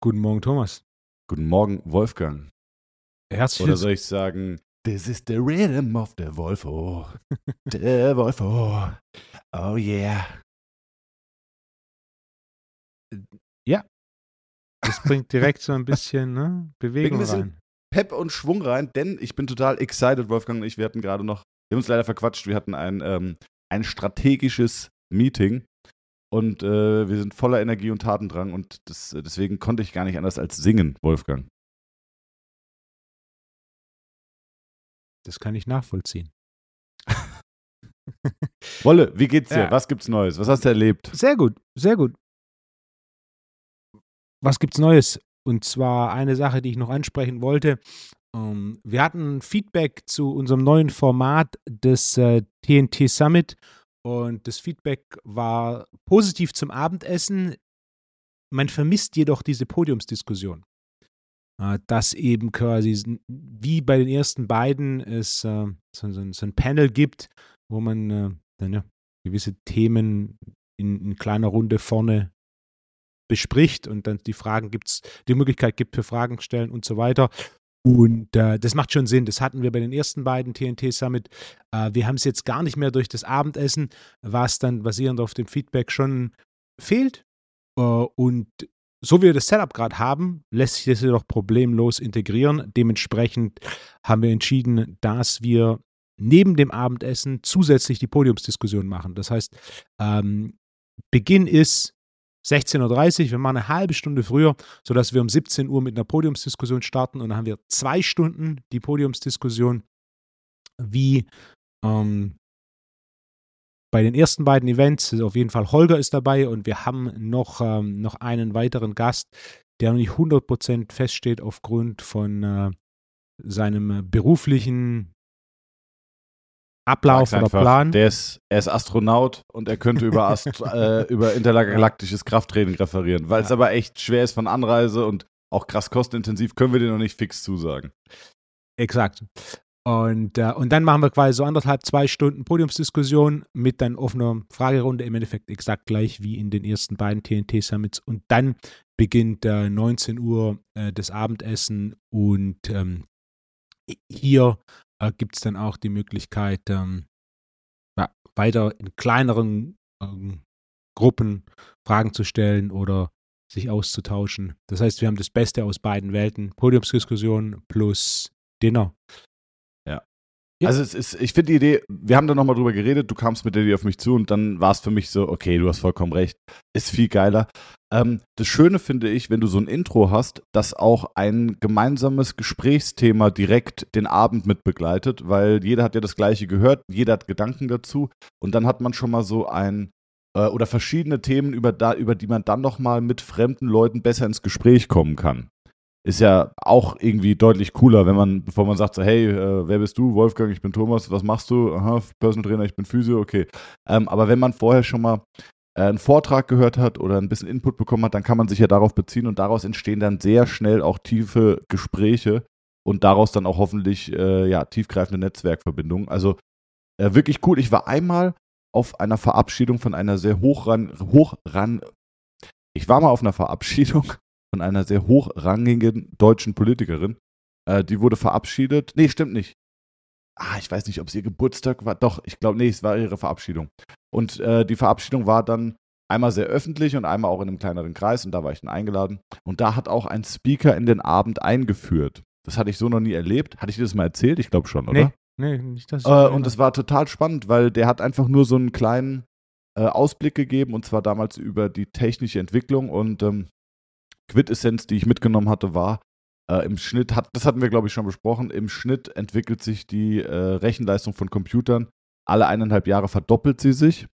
Guten Morgen, Thomas. Guten Morgen, Wolfgang. Herzlich Oder soll ich sagen, This is the rhythm of the Wolfo. Der Wolfo. Oh yeah. Das bringt direkt so ein bisschen ne, Bewegung Ein bisschen rein. Pep und Schwung rein, denn ich bin total excited, Wolfgang und ich. Wir hatten gerade noch, wir haben uns leider verquatscht, wir hatten ein, ähm, ein strategisches Meeting und äh, wir sind voller Energie und Tatendrang und das, deswegen konnte ich gar nicht anders als singen, Wolfgang. Das kann ich nachvollziehen. Wolle, wie geht's dir? Ja. Was gibt's Neues? Was hast du erlebt? Sehr gut, sehr gut. Was gibt's Neues? Und zwar eine Sache, die ich noch ansprechen wollte. Ähm, wir hatten Feedback zu unserem neuen Format des äh, TNT Summit und das Feedback war positiv zum Abendessen. Man vermisst jedoch diese Podiumsdiskussion. Äh, dass eben quasi wie bei den ersten beiden es äh, so, so, so ein Panel gibt, wo man äh, dann ja gewisse Themen in, in kleiner Runde vorne bespricht und dann die Fragen gibt es, die Möglichkeit gibt für Fragen stellen und so weiter. Und äh, das macht schon Sinn. Das hatten wir bei den ersten beiden TNT Summit. Äh, wir haben es jetzt gar nicht mehr durch das Abendessen, was dann basierend auf dem Feedback schon fehlt. Äh, und so wie wir das Setup gerade haben, lässt sich das jedoch problemlos integrieren. Dementsprechend haben wir entschieden, dass wir neben dem Abendessen zusätzlich die Podiumsdiskussion machen. Das heißt, ähm, Beginn ist 16.30 Uhr, wir machen eine halbe Stunde früher, sodass wir um 17 Uhr mit einer Podiumsdiskussion starten und dann haben wir zwei Stunden die Podiumsdiskussion, wie ähm, bei den ersten beiden Events. Auf jeden Fall Holger ist dabei und wir haben noch, ähm, noch einen weiteren Gast, der noch nicht 100% feststeht aufgrund von äh, seinem beruflichen Ablauf oder Plan. Der ist, er ist Astronaut und er könnte über, Ast äh, über intergalaktisches Krafttraining referieren. Weil es Ja. aber echt schwer ist von Anreise und auch krass kostenintensiv, können wir dir noch nicht fix zusagen. Exakt. Und, äh, und dann machen wir quasi so anderthalb, zwei Stunden Podiumsdiskussion mit dann offener Fragerunde, im Endeffekt exakt gleich wie in den ersten beiden TNT-Summits. Und dann beginnt äh, 19 Uhr äh, das Abendessen und ähm, hier äh, gibt es dann auch die Möglichkeit, ähm, ja, weiter in kleineren ähm, Gruppen Fragen zu stellen oder sich auszutauschen. Das heißt, wir haben das Beste aus beiden Welten, Podiumsdiskussion plus Dinner. Ja. Also es ist, ich finde die Idee, wir haben da nochmal drüber geredet, du kamst mit der Idee auf mich zu und dann war es für mich so, okay, du hast vollkommen recht, ist viel geiler. Ähm, das Schöne finde ich, wenn du so ein Intro hast, dass auch ein gemeinsames Gesprächsthema direkt den Abend mit begleitet, weil jeder hat ja das gleiche gehört, jeder hat Gedanken dazu und dann hat man schon mal so ein äh, oder verschiedene Themen, über, da, über die man dann nochmal mit fremden Leuten besser ins Gespräch kommen kann ist ja auch irgendwie deutlich cooler, wenn man, bevor man sagt, so, hey, äh, wer bist du? Wolfgang, ich bin Thomas, was machst du? Aha, Personal Trainer, ich bin Physio, okay. Ähm, aber wenn man vorher schon mal einen Vortrag gehört hat oder ein bisschen Input bekommen hat, dann kann man sich ja darauf beziehen und daraus entstehen dann sehr schnell auch tiefe Gespräche und daraus dann auch hoffentlich äh, ja, tiefgreifende Netzwerkverbindungen. Also äh, wirklich cool. Ich war einmal auf einer Verabschiedung von einer sehr hochran, hochran, ich war mal auf einer Verabschiedung von einer sehr hochrangigen deutschen Politikerin. Äh, die wurde verabschiedet. Nee, stimmt nicht. Ah, ich weiß nicht, ob es ihr Geburtstag war. Doch, ich glaube, nee, es war ihre Verabschiedung. Und äh, die Verabschiedung war dann einmal sehr öffentlich und einmal auch in einem kleineren Kreis und da war ich dann eingeladen. Und da hat auch ein Speaker in den Abend eingeführt. Das hatte ich so noch nie erlebt. Hatte ich dir das mal erzählt? Ich glaube schon, oder? Nee, nee, nicht das. Äh, und es war total spannend, weil der hat einfach nur so einen kleinen äh, Ausblick gegeben und zwar damals über die technische Entwicklung und ähm, Quintessenz, die ich mitgenommen hatte, war, äh, im Schnitt, hat, das hatten wir glaube ich schon besprochen, im Schnitt entwickelt sich die äh, Rechenleistung von Computern alle eineinhalb Jahre verdoppelt sie sich.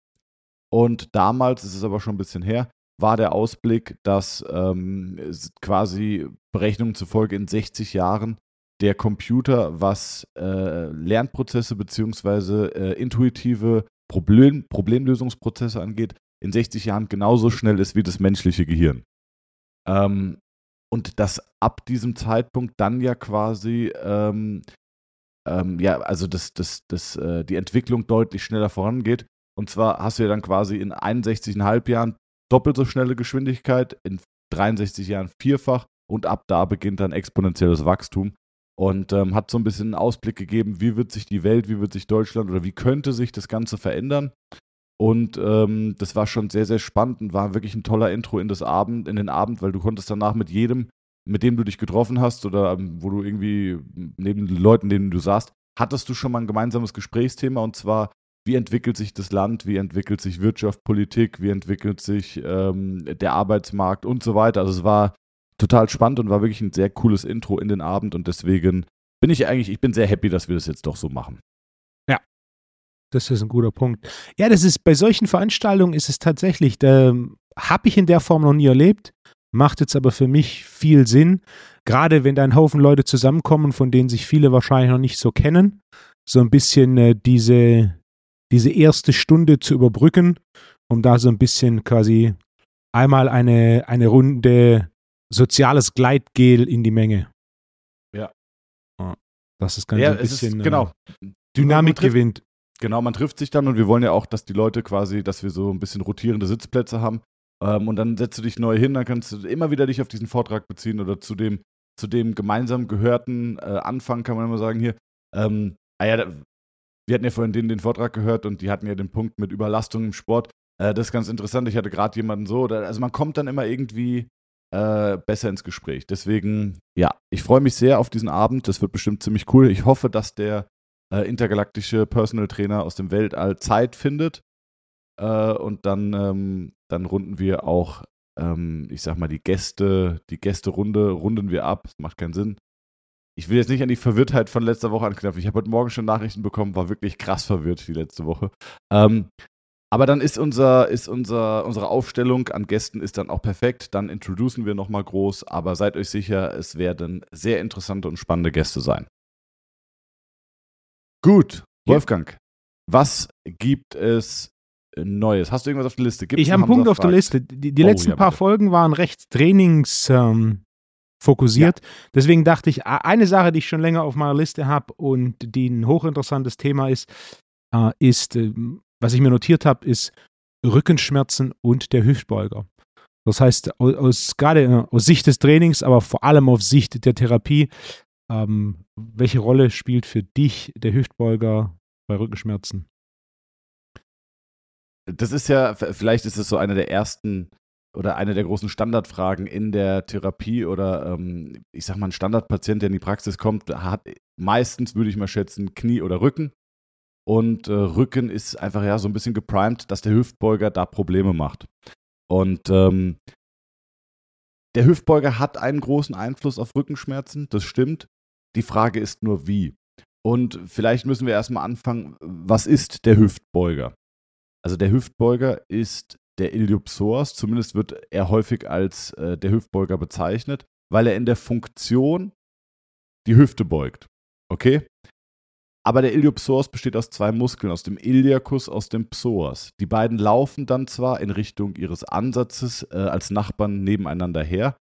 Und damals, es ist aber schon ein bisschen her, war der Ausblick, dass ähm, quasi Berechnungen zufolge in 60 Jahren der Computer, was äh, Lernprozesse beziehungsweise äh, intuitive Problem, Problemlösungsprozesse angeht, in 60 Jahren genauso schnell ist wie das menschliche Gehirn. Ähm, und dass ab diesem Zeitpunkt dann ja quasi ähm, ähm, ja, also das, das, das, äh, die Entwicklung deutlich schneller vorangeht. Und zwar hast du ja dann quasi in 61,5 Jahren doppelt so schnelle Geschwindigkeit, in 63 Jahren vierfach und ab da beginnt dann exponentielles Wachstum und ähm, hat so ein bisschen einen Ausblick gegeben, wie wird sich die Welt, wie wird sich Deutschland oder wie könnte sich das Ganze verändern. Und ähm, das war schon sehr, sehr spannend und war wirklich ein toller Intro in das Abend, in den Abend, weil du konntest danach mit jedem, mit dem du dich getroffen hast oder ähm, wo du irgendwie neben den Leuten, denen du saßt, hattest du schon mal ein gemeinsames Gesprächsthema und zwar, wie entwickelt sich das Land, wie entwickelt sich Wirtschaft, Politik, wie entwickelt sich ähm, der Arbeitsmarkt und so weiter. Also es war total spannend und war wirklich ein sehr cooles Intro in den Abend und deswegen bin ich eigentlich, ich bin sehr happy, dass wir das jetzt doch so machen. Das ist ein guter Punkt. Ja, das ist bei solchen Veranstaltungen ist es tatsächlich, da habe ich in der Form noch nie erlebt, macht jetzt aber für mich viel Sinn, gerade wenn da ein Haufen Leute zusammenkommen, von denen sich viele wahrscheinlich noch nicht so kennen, so ein bisschen äh, diese, diese erste Stunde zu überbrücken, um da so ein bisschen quasi einmal eine, eine Runde soziales Gleitgel in die Menge. Ja. Das Ganze Ja, ein es ist, bisschen genau. äh, Dynamik trifft- gewinnt. Genau, man trifft sich dann und wir wollen ja auch, dass die Leute quasi, dass wir so ein bisschen rotierende Sitzplätze haben. Ähm, und dann setzt du dich neu hin, dann kannst du immer wieder dich auf diesen Vortrag beziehen oder zu dem, zu dem gemeinsam gehörten äh, Anfang, kann man immer sagen, hier. Ähm, ah ja, da, wir hatten ja vorhin den, den Vortrag gehört und die hatten ja den Punkt mit Überlastung im Sport. Äh, das ist ganz interessant. Ich hatte gerade jemanden so, oder, also man kommt dann immer irgendwie äh, besser ins Gespräch. Deswegen, ja, ich freue mich sehr auf diesen Abend. Das wird bestimmt ziemlich cool. Ich hoffe, dass der äh, intergalaktische Personal Trainer aus dem Weltall Zeit findet. Äh, und dann, ähm, dann runden wir auch, ähm, ich sag mal, die Gäste, die Gästerunde runden wir ab. Das macht keinen Sinn. Ich will jetzt nicht an die Verwirrtheit von letzter Woche anknüpfen. Ich habe heute Morgen schon Nachrichten bekommen, war wirklich krass verwirrt die letzte Woche. Ähm, aber dann ist, unser, ist unser, unsere Aufstellung an Gästen ist dann auch perfekt. Dann introducen wir nochmal groß. Aber seid euch sicher, es werden sehr interessante und spannende Gäste sein. Gut, Ja. Wolfgang, was gibt es Neues? Hast du irgendwas auf der Liste? Gibt's Ich habe einen Punkt auf der? Liste. Die, die Oh, letzten ja, paar bitte. Folgen waren recht trainings ähm, fokussiert. Deswegen dachte ich, eine Sache, die ich schon länger auf meiner Liste habe und die ein hochinteressantes Thema ist, äh, ist, ähm, was ich mir notiert habe, ist Rückenschmerzen und der Hüftbeuger. Das heißt, aus, aus gerade äh, aus Sicht des Trainings, aber vor allem auf Sicht der Therapie, ähm, welche Rolle spielt für dich der Hüftbeuger bei Rückenschmerzen? Das ist ja, vielleicht ist es so eine der ersten oder eine der großen Standardfragen in der Therapie oder ähm, ich sag mal, ein Standardpatient, der in die Praxis kommt, hat meistens, würde ich mal schätzen, Knie oder Rücken. Und äh, Rücken ist einfach ja so ein bisschen geprimed, dass der Hüftbeuger da Probleme macht. Und ähm, der Hüftbeuger hat einen großen Einfluss auf Rückenschmerzen, das stimmt. Die Frage ist nur wie. Und vielleicht müssen wir erstmal anfangen, was ist der Hüftbeuger? Also der Hüftbeuger ist der Iliopsoas, zumindest wird er häufig als äh, der Hüftbeuger bezeichnet, weil er in der Funktion die Hüfte beugt. Okay? Aber der Iliopsoas besteht aus zwei Muskeln, aus dem Iliacus, aus dem Psoas. Die beiden laufen dann zwar in Richtung ihres Ansatzes äh, als Nachbarn nebeneinander her,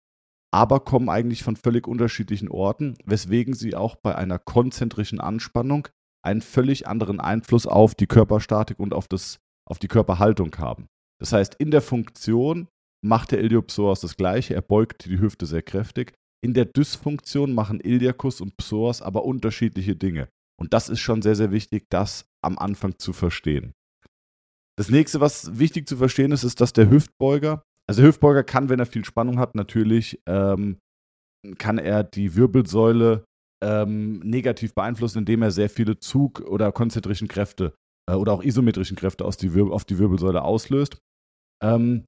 aber kommen eigentlich von völlig unterschiedlichen Orten, weswegen sie auch bei einer konzentrischen Anspannung einen völlig anderen Einfluss auf die Körperstatik und auf, das, auf die Körperhaltung haben. Das heißt, in der Funktion macht der Iliopsoas das Gleiche, er beugt die Hüfte sehr kräftig. In der Dysfunktion machen Iliacus und Psoas aber unterschiedliche Dinge. Und das ist schon sehr, sehr wichtig, das am Anfang zu verstehen. Das nächste, was wichtig zu verstehen ist, ist, dass der Hüftbeuger, also Hüftbeuger kann, wenn er viel Spannung hat, natürlich, ähm, kann er die Wirbelsäule ähm, negativ beeinflussen, indem er sehr viele Zug- oder konzentrischen Kräfte äh, oder auch isometrischen Kräfte aus die auf die Wirbelsäule auslöst. Ähm,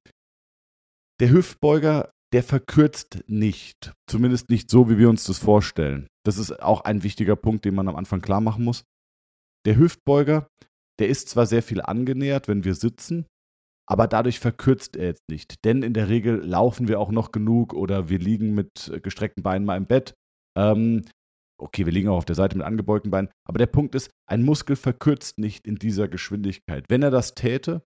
der Hüftbeuger, der verkürzt nicht, zumindest nicht so, wie wir uns das vorstellen. Das ist auch ein wichtiger Punkt, den man am Anfang klar machen muss. Der Hüftbeuger, der ist zwar sehr viel angenähert, wenn wir sitzen, aber dadurch verkürzt er jetzt nicht. Denn in der Regel laufen wir auch noch genug oder wir liegen mit gestreckten Beinen mal im Bett. Ähm, okay, wir liegen auch auf der Seite mit angebeugten Beinen. Aber der Punkt ist, ein Muskel verkürzt nicht in dieser Geschwindigkeit. Wenn er das täte,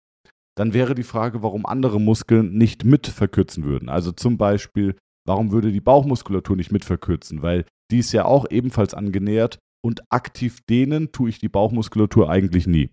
dann wäre die Frage, warum andere Muskeln nicht mit verkürzen würden. Also zum Beispiel, warum würde die Bauchmuskulatur nicht mit verkürzen? Weil die ist ja auch ebenfalls angenähert und aktiv dehnen tue ich die Bauchmuskulatur eigentlich nie.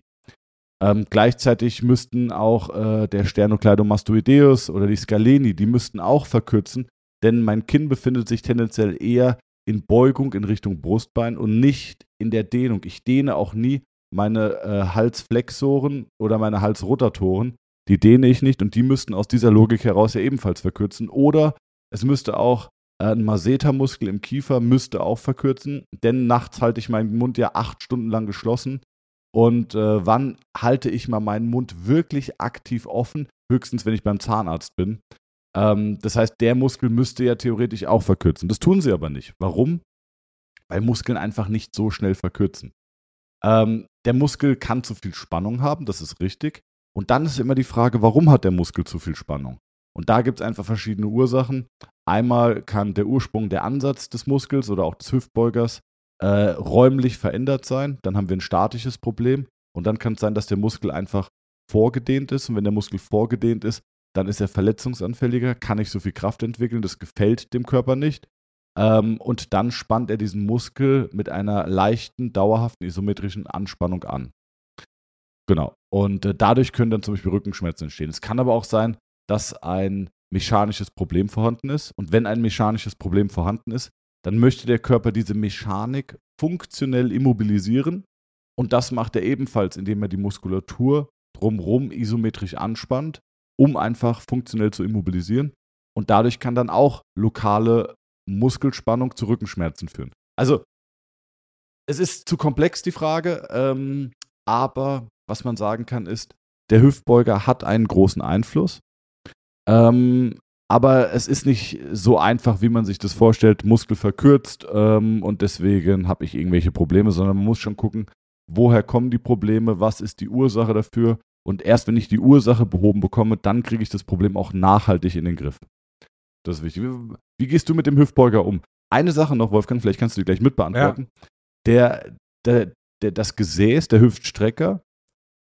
Ähm, gleichzeitig müssten auch äh, der Sternocleidomastoideus oder die Scaleni, die müssten auch verkürzen, denn mein Kinn befindet sich tendenziell eher in Beugung in Richtung Brustbein und nicht in der Dehnung. Ich dehne auch nie meine äh, Halsflexoren oder meine Halsrotatoren. Die dehne ich nicht und die müssten aus dieser Logik heraus ja ebenfalls verkürzen. Oder es müsste auch äh, ein Massetermuskel im Kiefer müsste auch verkürzen, denn nachts halte ich meinen Mund ja acht Stunden lang geschlossen. Und äh, wann halte ich mal meinen Mund wirklich aktiv offen? Höchstens, wenn ich beim Zahnarzt bin. Ähm, das heißt, der Muskel müsste ja theoretisch auch verkürzen. Das tun sie aber nicht. Warum? Weil Muskeln einfach nicht so schnell verkürzen. Ähm, der Muskel kann zu viel Spannung haben, das ist richtig. Und dann ist immer die Frage, warum hat der Muskel zu viel Spannung? Und da gibt es einfach verschiedene Ursachen. Einmal kann der Ursprung, der Ansatz des Muskels oder auch des Hüftbeugers äh, räumlich verändert sein. Dann haben wir ein statisches Problem. Und dann kann es sein, dass der Muskel einfach vorgedehnt ist. Und wenn der Muskel vorgedehnt ist, dann ist er verletzungsanfälliger, kann nicht so viel Kraft entwickeln, das gefällt dem Körper nicht. Ähm, und dann spannt er diesen Muskel mit einer leichten, dauerhaften isometrischen Anspannung an. Genau. Und äh, dadurch können dann zum Beispiel Rückenschmerzen entstehen. Es kann aber auch sein, dass ein mechanisches Problem vorhanden ist. Und wenn ein mechanisches Problem vorhanden ist, dann möchte der Körper diese Mechanik funktionell immobilisieren. Und das macht er ebenfalls, indem er die Muskulatur drumherum isometrisch anspannt um einfach funktionell zu immobilisieren. Und dadurch kann dann auch lokale Muskelspannung zu Rückenschmerzen führen. Also, es ist zu komplex die Frage, ähm, aber was man sagen kann ist, der Hüftbeuger hat einen großen Einfluss. Ähm, aber es ist nicht so einfach, wie man sich das vorstellt, Muskel verkürzt ähm, und deswegen habe ich irgendwelche Probleme, sondern man muss schon gucken, woher kommen die Probleme, was ist die Ursache dafür und erst wenn ich die Ursache behoben bekomme, dann kriege ich das Problem auch nachhaltig in den Griff. Das ist wichtig. Wie gehst du mit dem Hüftbeuger um? Eine Sache noch, Wolfgang, vielleicht kannst du die gleich mitbeantworten. Ja. Der, der, der, das Gesäß, der Hüftstrecker,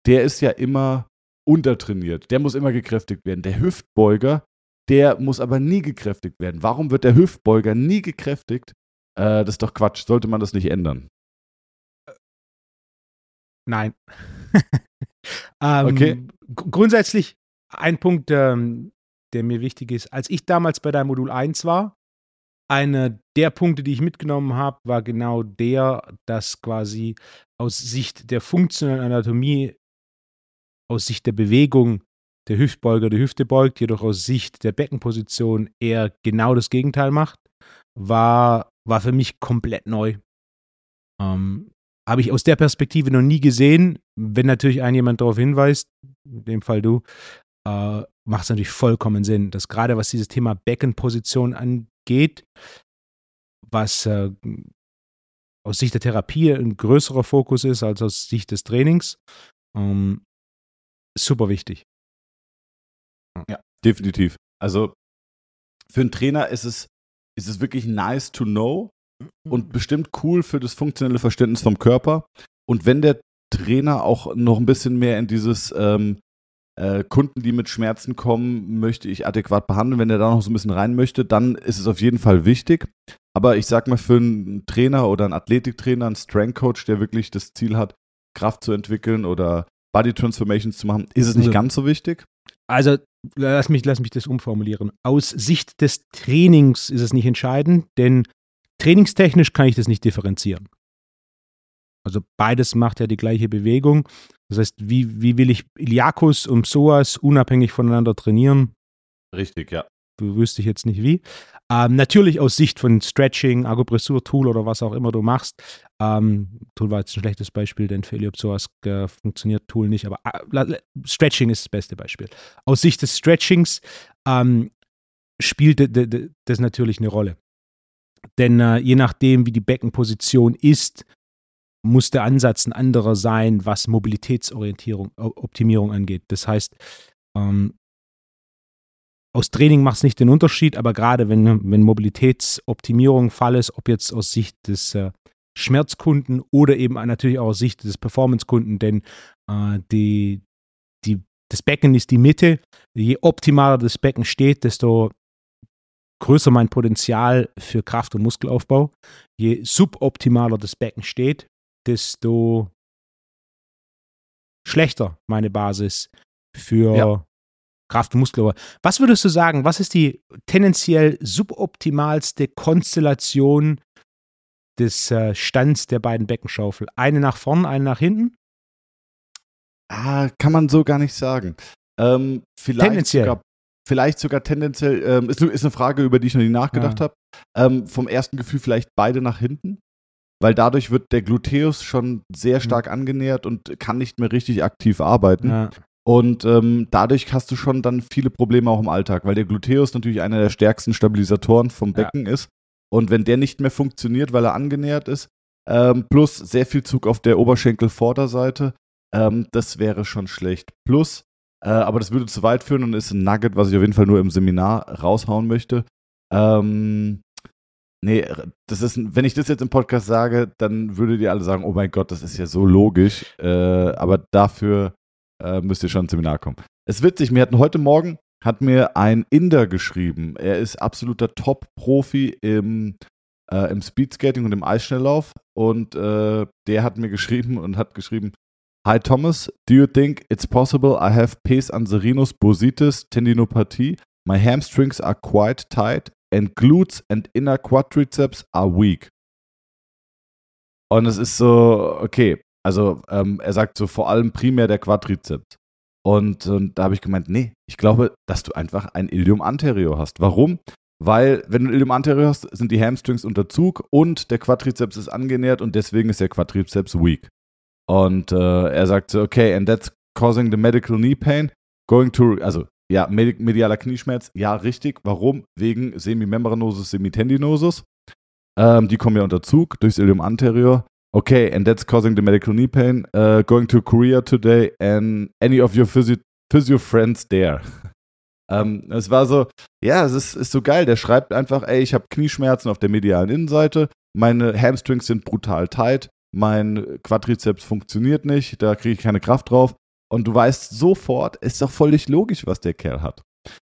der ist ja immer untertrainiert. Der muss immer gekräftigt werden. Der Hüftbeuger, der muss aber nie gekräftigt werden. Warum wird der Hüftbeuger nie gekräftigt? Äh, das ist doch Quatsch. Sollte man das nicht ändern? Nein. ähm, okay. Grundsätzlich ein Punkt, ähm, der mir wichtig ist. Als ich damals bei deinem Modul 1 war, einer der Punkte, die ich mitgenommen habe, war genau der, dass quasi aus Sicht der funktionellen Anatomie, aus Sicht der Bewegung der Hüftbeuger die Hüfte beugt, jedoch aus Sicht der Beckenposition eher genau das Gegenteil macht, war, war für mich komplett neu. Ähm, habe ich aus der Perspektive noch nie gesehen. Wenn natürlich ein jemand darauf hinweist, in dem Fall du, äh, macht es natürlich vollkommen Sinn, dass gerade was dieses Thema Beckenposition angeht, was äh, aus Sicht der Therapie ein größerer Fokus ist als aus Sicht des Trainings, ähm, super wichtig. Ja, definitiv. Also für einen Trainer ist es, ist es wirklich nice to know, und bestimmt cool für das funktionelle Verständnis vom Körper. Und wenn der Trainer auch noch ein bisschen mehr in dieses ähm, äh, Kunden, die mit Schmerzen kommen, möchte ich adäquat behandeln. Wenn er da noch so ein bisschen rein möchte, dann ist es auf jeden Fall wichtig. Aber ich sag mal, für einen Trainer oder einen Athletiktrainer, einen Strength Coach, der wirklich das Ziel hat, Kraft zu entwickeln oder Body Transformations zu machen, ist es nicht also, ganz so wichtig. Also lass mich, lass mich das umformulieren. Aus Sicht des Trainings ist es nicht entscheidend, denn Trainingstechnisch kann ich das nicht differenzieren. Also beides macht ja die gleiche Bewegung. Das heißt, wie, wie will ich Iliakus und Psoas unabhängig voneinander trainieren? Richtig, ja. Wüsste ich jetzt nicht wie. Ähm, natürlich aus Sicht von Stretching, Akupressur, Tool oder was auch immer du machst. Ähm, Tool war jetzt ein schlechtes Beispiel, denn für Iliopsoas äh, funktioniert Tool nicht, aber äh, Stretching ist das beste Beispiel. Aus Sicht des Stretchings ähm, spielt das natürlich eine Rolle. Denn äh, je nachdem, wie die Beckenposition ist, muss der Ansatz ein anderer sein, was Mobilitätsorientierung, Optimierung angeht. Das heißt, ähm, aus Training macht es nicht den Unterschied, aber gerade wenn, wenn Mobilitätsoptimierung Fall ist, ob jetzt aus Sicht des äh, Schmerzkunden oder eben natürlich auch aus Sicht des Performancekunden, denn äh, die, die, das Becken ist die Mitte. Je optimaler das Becken steht, desto größer mein Potenzial für Kraft- und Muskelaufbau. Je suboptimaler das Becken steht, desto schlechter meine Basis für ja. Kraft- und Muskelaufbau. Was würdest du sagen, was ist die tendenziell suboptimalste Konstellation des äh, Stands der beiden Beckenschaufeln? Eine nach vorn, eine nach hinten? Ah, kann man so gar nicht sagen. Ähm, vielleicht tendenziell. Sogar, vielleicht sogar tendenziell, ähm, ist, ist, eine Frage, über die ich noch nie nachgedacht ja. habe. Ähm, vom ersten Gefühl vielleicht beide nach hinten, weil dadurch wird der Gluteus schon sehr mhm. stark mhm. angenähert und kann nicht mehr richtig aktiv arbeiten. Ja. Und ähm, dadurch hast du schon dann viele Probleme auch im Alltag, weil der Gluteus natürlich einer der stärksten Stabilisatoren vom Becken ja. ist. Und wenn der nicht mehr funktioniert, weil er angenähert ist, ähm, plus sehr viel Zug auf der Oberschenkelvorderseite, ähm, das wäre schon schlecht. Plus, äh, aber das würde zu weit führen und ist ein Nugget, was ich auf jeden Fall nur im Seminar raushauen möchte. Ähm, nee, das ist, wenn ich das jetzt im Podcast sage, dann würdet ihr alle sagen, oh mein Gott, das ist ja so logisch. Äh, aber dafür äh, müsst ihr schon ins Seminar kommen. Es ist witzig, mir hatten heute Morgen hat mir ein Inder geschrieben. Er ist absoluter Top-Profi im, äh, im Speedskating und im Eisschnelllauf. Und äh, der hat mir geschrieben und hat geschrieben, Hi Thomas, do you think it's possible I have pes anserinus bursitis tendinopathie? My hamstrings are quite tight and glutes and inner quadriceps are weak. Und es ist so, okay, also ähm, er sagt so vor allem primär der Quadrizeps. Und, und da habe ich gemeint, nee, ich glaube, dass du einfach ein Ilium anterior hast. Warum? Weil, wenn du ein Ilium anterior hast, sind die Hamstrings unter Zug und der Quadrizeps ist angenähert und deswegen ist der Quadrizeps weak. Und äh, er sagte, okay, and that's causing the medical knee pain. Going to, also ja, medialer Knieschmerz, ja, richtig. Warum? Wegen Semimembranosus, Semitendinosus. Ähm, die kommen ja unter Zug durchs Ilium anterior. Okay, and that's causing the medical knee pain. Uh, going to Korea today and any of your physio, physio friends there. ähm, es war so, ja, es ist, ist so geil. Der schreibt einfach, ey, ich habe Knieschmerzen auf der medialen Innenseite, meine Hamstrings sind brutal tight, mein Quadrizeps funktioniert nicht, da kriege ich keine Kraft drauf. Und du weißt sofort, ist doch völlig logisch, was der Kerl hat.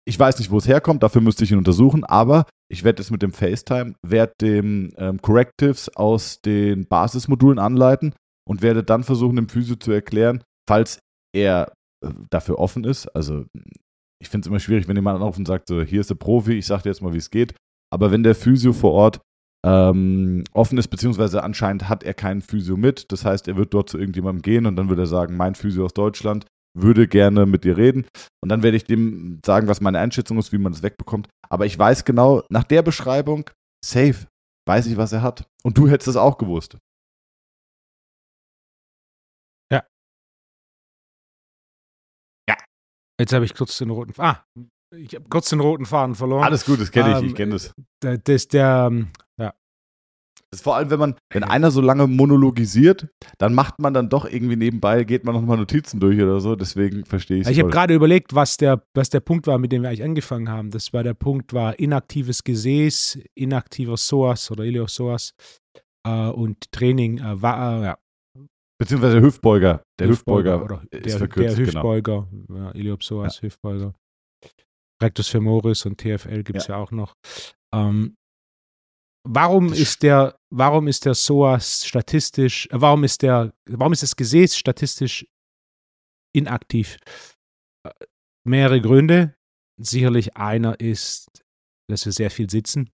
Ich weiß nicht, wo es herkommt, dafür müsste ich ihn untersuchen, aber ich werde es mit dem FaceTime, werde dem ähm, Correctives aus den Basismodulen anleiten und werde dann versuchen, dem Physio zu erklären, falls er äh, dafür offen ist. Also ich finde es immer schwierig, wenn jemand anruft und sagt, so, hier ist der Profi, ich sage dir jetzt mal, wie es geht. Aber wenn der Physio vor Ort ähm, offen ist, beziehungsweise anscheinend hat er keinen Physio mit. Das heißt, er wird dort zu irgendjemandem gehen und dann wird er sagen, mein Physio aus Deutschland würde gerne mit dir reden. Und dann werde ich dem sagen, was meine Einschätzung ist, wie man das wegbekommt. Aber ich weiß genau, nach der Beschreibung, safe, weiß ich, was er hat. Und du hättest es auch gewusst. Ja. Ja. Jetzt habe ich kurz den roten. Ah, ich habe kurz den roten Faden verloren. Alles gut, das kenne ich, ähm, ich kenne das. Das, der, ähm, ja. Ist vor allem, wenn man, wenn einer so lange monologisiert, dann macht man dann doch irgendwie nebenbei, geht man nochmal Notizen durch oder so, deswegen verstehe ich es. Ich habe gerade überlegt, was der, was der Punkt war, mit dem wir eigentlich angefangen haben. Das war der Punkt, war inaktives Gesäß, inaktiver Psoas oder Iliosoas äh, und Training äh, war, äh, ja. Beziehungsweise der Hüftbeuger. Der Hüftbeuger, Hüftbeuger oder der, verkürzt, der genau. Hüftbeuger, genau. ja, Iliopsoas, ja. Hüftbeuger. Rectus femoris und TFL gibt es ja. ja. auch noch. Ähm, warum ist der, warum ist der SOAS statistisch, äh, warum ist der, warum ist das Gesäß statistisch inaktiv? Äh, mehrere Gründe. Sicherlich einer ist, dass wir sehr viel sitzen.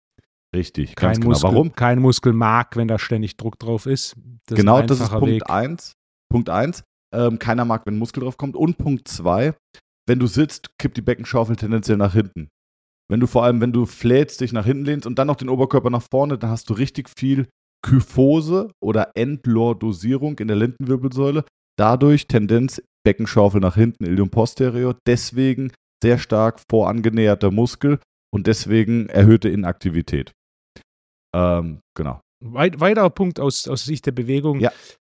Richtig, kein ganz Muskel, genau. Warum? Kein Muskel mag, wenn da ständig Druck drauf ist. Das genau, ist das ist Punkt 1. Punkt 1. Ähm, keiner mag, wenn Muskel drauf kommt. Und Punkt 2 wenn du sitzt, kippt die Beckenschaufel tendenziell nach hinten. Wenn du vor allem, wenn du flätst, dich nach hinten lehnst und dann noch den Oberkörper nach vorne, dann hast du richtig viel Kyphose oder Endlordosierung in der Lendenwirbelsäule. Dadurch Tendenz Beckenschaufel nach hinten, Ilium posterior. Deswegen sehr stark vorangenäherter Muskel und deswegen erhöhte Inaktivität. Ähm, genau. Weit, weiterer Punkt aus, aus Sicht der Bewegung. Ja.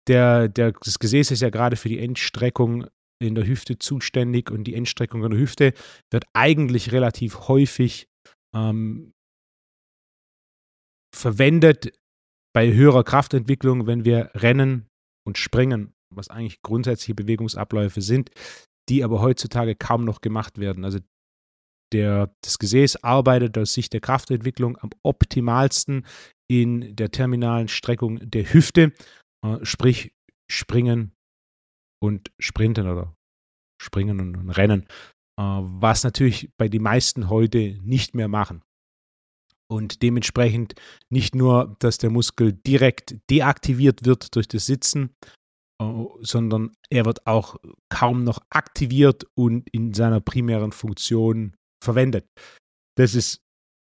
Der, der, das Gesäß ist ja gerade für die Endstreckung in der Hüfte zuständig und die Endstreckung in der Hüfte wird eigentlich relativ häufig ähm, verwendet bei höherer Kraftentwicklung, wenn wir rennen und springen, was eigentlich grundsätzliche Bewegungsabläufe sind, die aber heutzutage kaum noch gemacht werden. Also der, das Gesäß arbeitet aus Sicht der Kraftentwicklung am optimalsten in der terminalen Streckung der Hüfte, äh, sprich springen und sprinten oder springen und rennen, äh, was natürlich bei den meisten heute nicht mehr machen. Und dementsprechend nicht nur, dass der Muskel direkt deaktiviert wird durch das Sitzen, äh, sondern er wird auch kaum noch aktiviert und in seiner primären Funktion verwendet. Das ist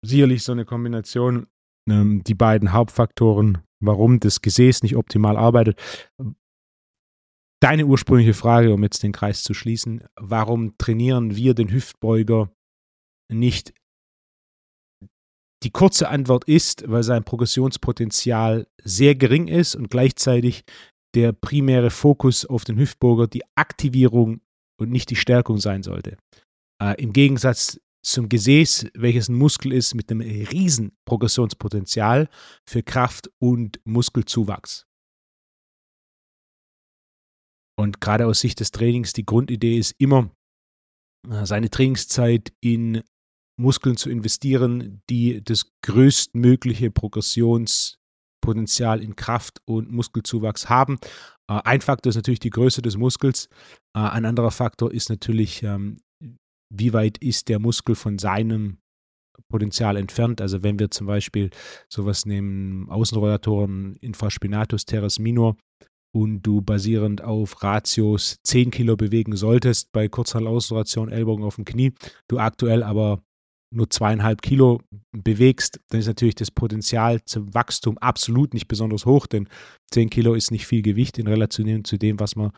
sicherlich so eine Kombination, ähm, die beiden Hauptfaktoren, warum das Gesäß nicht optimal arbeitet. Deine ursprüngliche Frage, um jetzt den Kreis zu schließen, warum trainieren wir den Hüftbeuger nicht? Die kurze Antwort ist, weil sein Progressionspotenzial sehr gering ist und gleichzeitig der primäre Fokus auf den Hüftbeuger die Aktivierung und nicht die Stärkung sein sollte. Äh, Im Gegensatz zum Gesäß, welches ein Muskel ist mit einem riesen Progressionspotenzial für Kraft und Muskelzuwachs. Und gerade aus Sicht des Trainings, die Grundidee ist immer, äh, seine Trainingszeit in Muskeln zu investieren, die das größtmögliche Progressionspotenzial in Kraft und Muskelzuwachs haben. Äh, ein Faktor ist natürlich die Größe des Muskels. Äh, ein anderer Faktor ist natürlich, ähm, wie weit ist der Muskel von seinem Potenzial entfernt. Also wenn wir zum Beispiel sowas nehmen, Außenrotatoren Infraspinatus teres minor, und du basierend auf Ratios 10 Kilo bewegen solltest bei Kurzhantelaußenrotation, Ellbogen auf dem Knie, du aktuell aber nur zweieinhalb Kilo bewegst, dann ist natürlich das Potenzial zum Wachstum absolut nicht besonders hoch, denn 10 Kilo ist nicht viel Gewicht in Relation zu dem, was man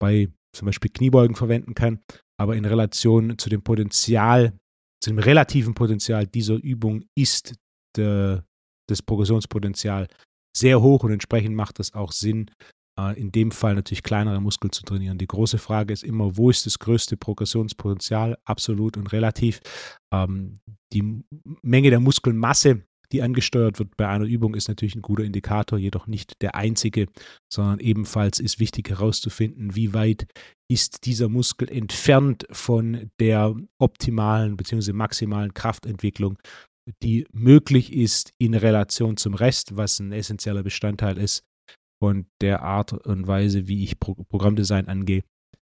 bei zum Beispiel Kniebeugen verwenden kann, aber in Relation zu dem Potenzial, zu dem relativen Potenzial dieser Übung ist der, das Progressionspotenzial sehr hoch und entsprechend macht es auch Sinn, in dem Fall natürlich kleinere Muskeln zu trainieren. Die große Frage ist immer, wo ist das größte Progressionspotenzial, absolut und relativ. Ähm, die Menge der Muskelmasse, die angesteuert wird bei einer Übung, ist natürlich ein guter Indikator, jedoch nicht der einzige, sondern ebenfalls ist wichtig herauszufinden, wie weit ist dieser Muskel entfernt von der optimalen bzw. maximalen Kraftentwicklung, die möglich ist in Relation zum Rest, was ein essentieller Bestandteil ist von der Art und Weise, wie ich Pro Programmdesign angehe.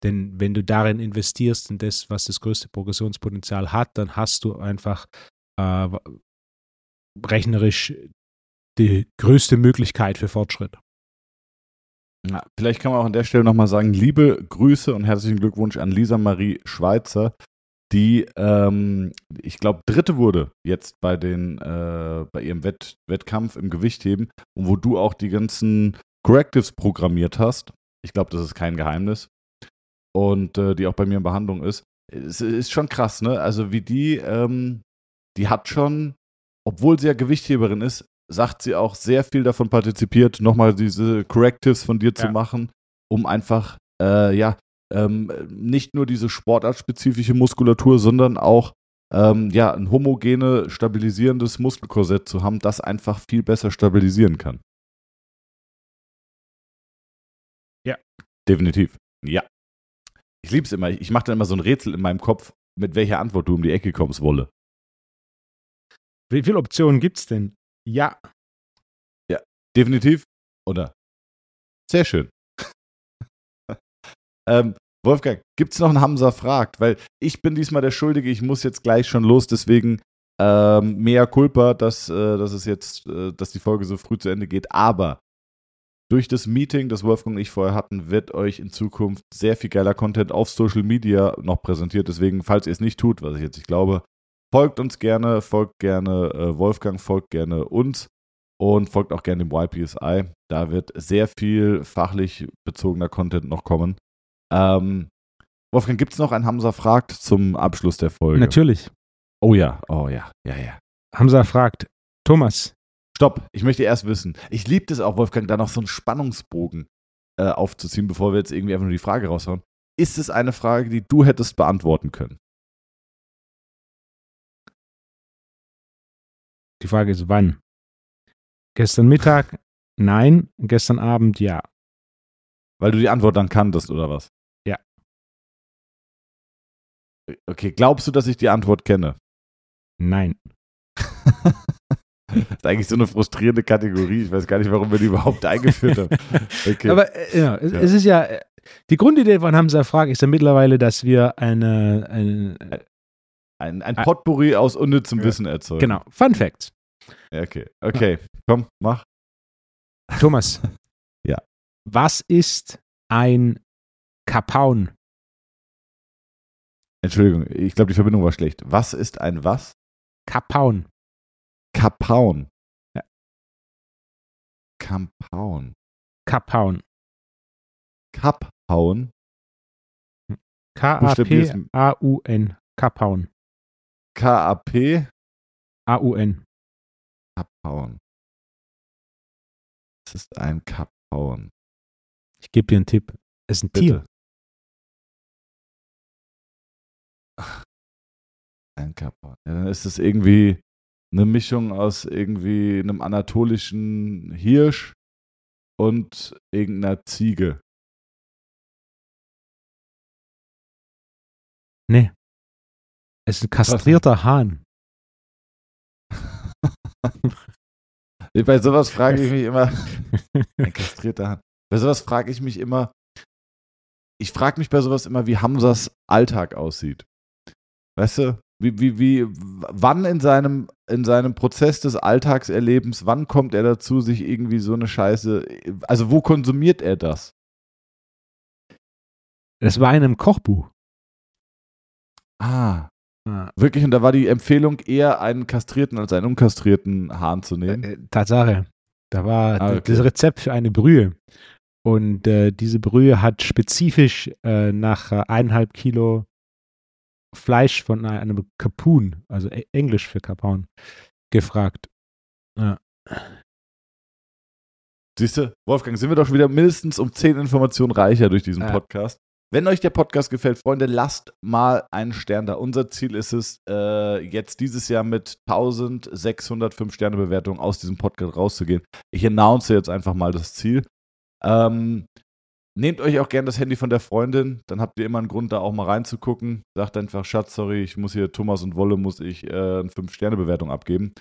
Denn wenn du darin investierst, in das, was das größte Progressionspotenzial hat, dann hast du einfach äh, rechnerisch die größte Möglichkeit für Fortschritt. Ja, vielleicht kann man auch an der Stelle nochmal sagen, liebe Grüße und herzlichen Glückwunsch an Lisa Marie Schweizer, die, ähm, ich glaube, dritte wurde jetzt bei den, äh, bei ihrem Wett Wettkampf im Gewichtheben und wo du auch die ganzen Correctives programmiert hast. Ich glaube, das ist kein Geheimnis. Und äh, die auch bei mir in Behandlung ist. Es ist schon krass, ne? Also wie die, ähm, die hat schon, obwohl sie ja Gewichtheberin ist, sagt sie auch sehr viel davon partizipiert, nochmal diese Correctives von dir ja. zu machen, um einfach, äh, ja, ähm, nicht nur diese sportartspezifische Muskulatur, sondern auch ähm, ja, ein homogene, stabilisierendes Muskelkorsett zu haben, das einfach viel besser stabilisieren kann. Definitiv. Ja. Ich liebe es immer. Ich mache dann immer so ein Rätsel in meinem Kopf, mit welcher Antwort du um die Ecke kommst, Wolle. Wie viele Optionen gibt es denn? Ja. Ja, definitiv. Oder? Sehr schön. ähm, Wolfgang, gibt es noch einen Hamza fragt? Weil ich bin diesmal der Schuldige, ich muss jetzt gleich schon los, deswegen ähm, mehr Culpa, dass, äh, dass es jetzt, äh, dass die Folge so früh zu Ende geht. Aber durch das Meeting, das Wolfgang und ich vorher hatten, wird euch in Zukunft sehr viel geiler Content auf Social Media noch präsentiert. Deswegen, falls ihr es nicht tut, was ich jetzt nicht glaube, folgt uns gerne, folgt gerne äh, Wolfgang, folgt gerne uns und folgt auch gerne dem YPSI. Da wird sehr viel fachlich bezogener Content noch kommen. Ähm, Wolfgang, gibt es noch ein Hamza fragt zum Abschluss der Folge? Natürlich. Oh ja, oh ja, ja, ja. Hamza fragt, Thomas, Stopp, ich möchte erst wissen. Ich liebe es auch, Wolfgang, da noch so einen Spannungsbogen äh, aufzuziehen, bevor wir jetzt irgendwie einfach nur die Frage raushauen. Ist es eine Frage, die du hättest beantworten können? Die Frage ist, wann? Gestern Mittag? Nein. Gestern Abend? Ja. Weil du die Antwort dann kanntest, oder was? Ja. Okay, glaubst du, dass ich die Antwort kenne? Nein. ist eigentlich so eine frustrierende Kategorie. Ich weiß gar nicht, warum wir die überhaupt eingeführt haben. Okay. Aber äh, ja, es, Ja. es ist ja, äh, die Grundidee von Hamza Frag ist ja mittlerweile, dass wir eine, eine ein, ein Potpourri aus unnützem Ja. Wissen erzeugen. genau, Fun Facts. Okay. Okay, komm, mach. Thomas. Ja. Was ist ein Kapaun? Entschuldigung, ich glaube, die Verbindung war schlecht. Was ist ein was? Kapaun. Kapaun. Kampaun. Kaphauen. Buchstabier's- K-A-P-A-U-N. Kapaun. K-A-P. A-U-N. Kaphauen. Das ist ein Kaphauen. Ich gebe dir einen Tipp. Es ist ein Tier. Bitte. Ein Kaphauen. Ja, dann ist es irgendwie eine Mischung aus irgendwie einem anatolischen Hirsch und irgendeiner Ziege. Nee. Es ist ein kastrierter Hahn. Bei sowas frage ich mich immer, ein kastrierter Hahn. Bei sowas frage ich mich immer, ich frage mich bei sowas immer, wie Hamzas Alltag aussieht. Weißt du, wie, wie, wie, wann in seinem, in seinem Prozess des Alltagserlebens, wann kommt er dazu, sich irgendwie so eine Scheiße, also wo konsumiert er das? Das war in einem Kochbuch. Ah, Ah, wirklich, und da war die Empfehlung eher einen kastrierten als einen unkastrierten Hahn zu nehmen. äh, Tatsache. Da war Ah, okay. das Rezept für eine Brühe. Und äh, diese Brühe hat spezifisch äh, nach äh, eineinhalb Kilo Fleisch von einem Kapun, also e- Englisch für Kapaun, gefragt. Siehst du, Wolfgang, sind wir doch schon wieder mindestens um 10 Informationen reicher durch diesen Ja. Podcast. Wenn euch der Podcast gefällt, Freunde, lasst mal einen Stern da. Unser Ziel ist es, äh, jetzt dieses Jahr mit 1605 Sterne Bewertungen aus diesem Podcast rauszugehen. Ich announce jetzt einfach mal das Ziel. Ähm, nehmt euch auch gerne das Handy von der Freundin, dann habt ihr immer einen Grund, da auch mal reinzugucken. Sagt einfach, Schatz, sorry, ich muss hier Thomas und Wolle, muss ich äh, eine 5-Sterne-Bewertung abgeben.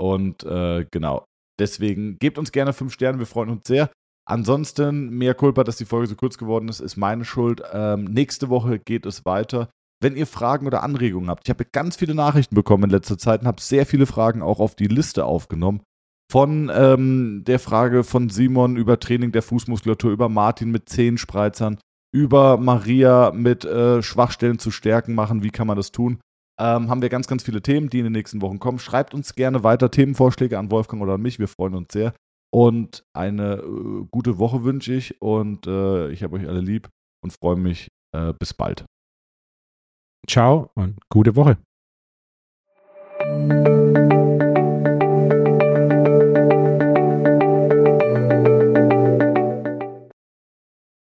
Und äh, genau, deswegen gebt uns gerne 5 Sterne, wir freuen uns sehr. Ansonsten, mehr Culpa, dass die Folge so kurz geworden ist, ist meine Schuld. Ähm, nächste Woche geht es weiter. Wenn ihr Fragen oder Anregungen habt, ich habe ganz viele Nachrichten bekommen in letzter Zeit und habe sehr viele Fragen auch auf die Liste aufgenommen. Von ähm, der Frage von Simon über Training der Fußmuskulatur, über Martin mit Zehenspreizern, über Maria mit äh, Schwachstellen zu stärken machen, wie kann man das tun? Ähm, haben wir ganz, ganz viele Themen, die in den nächsten Wochen kommen. Schreibt uns gerne weiter Themenvorschläge an Wolfgang oder an mich, wir freuen uns sehr. Und eine äh, gute Woche wünsche ich und äh, ich habe euch alle lieb und freue mich. Äh, bis bald. Ciao und gute Woche.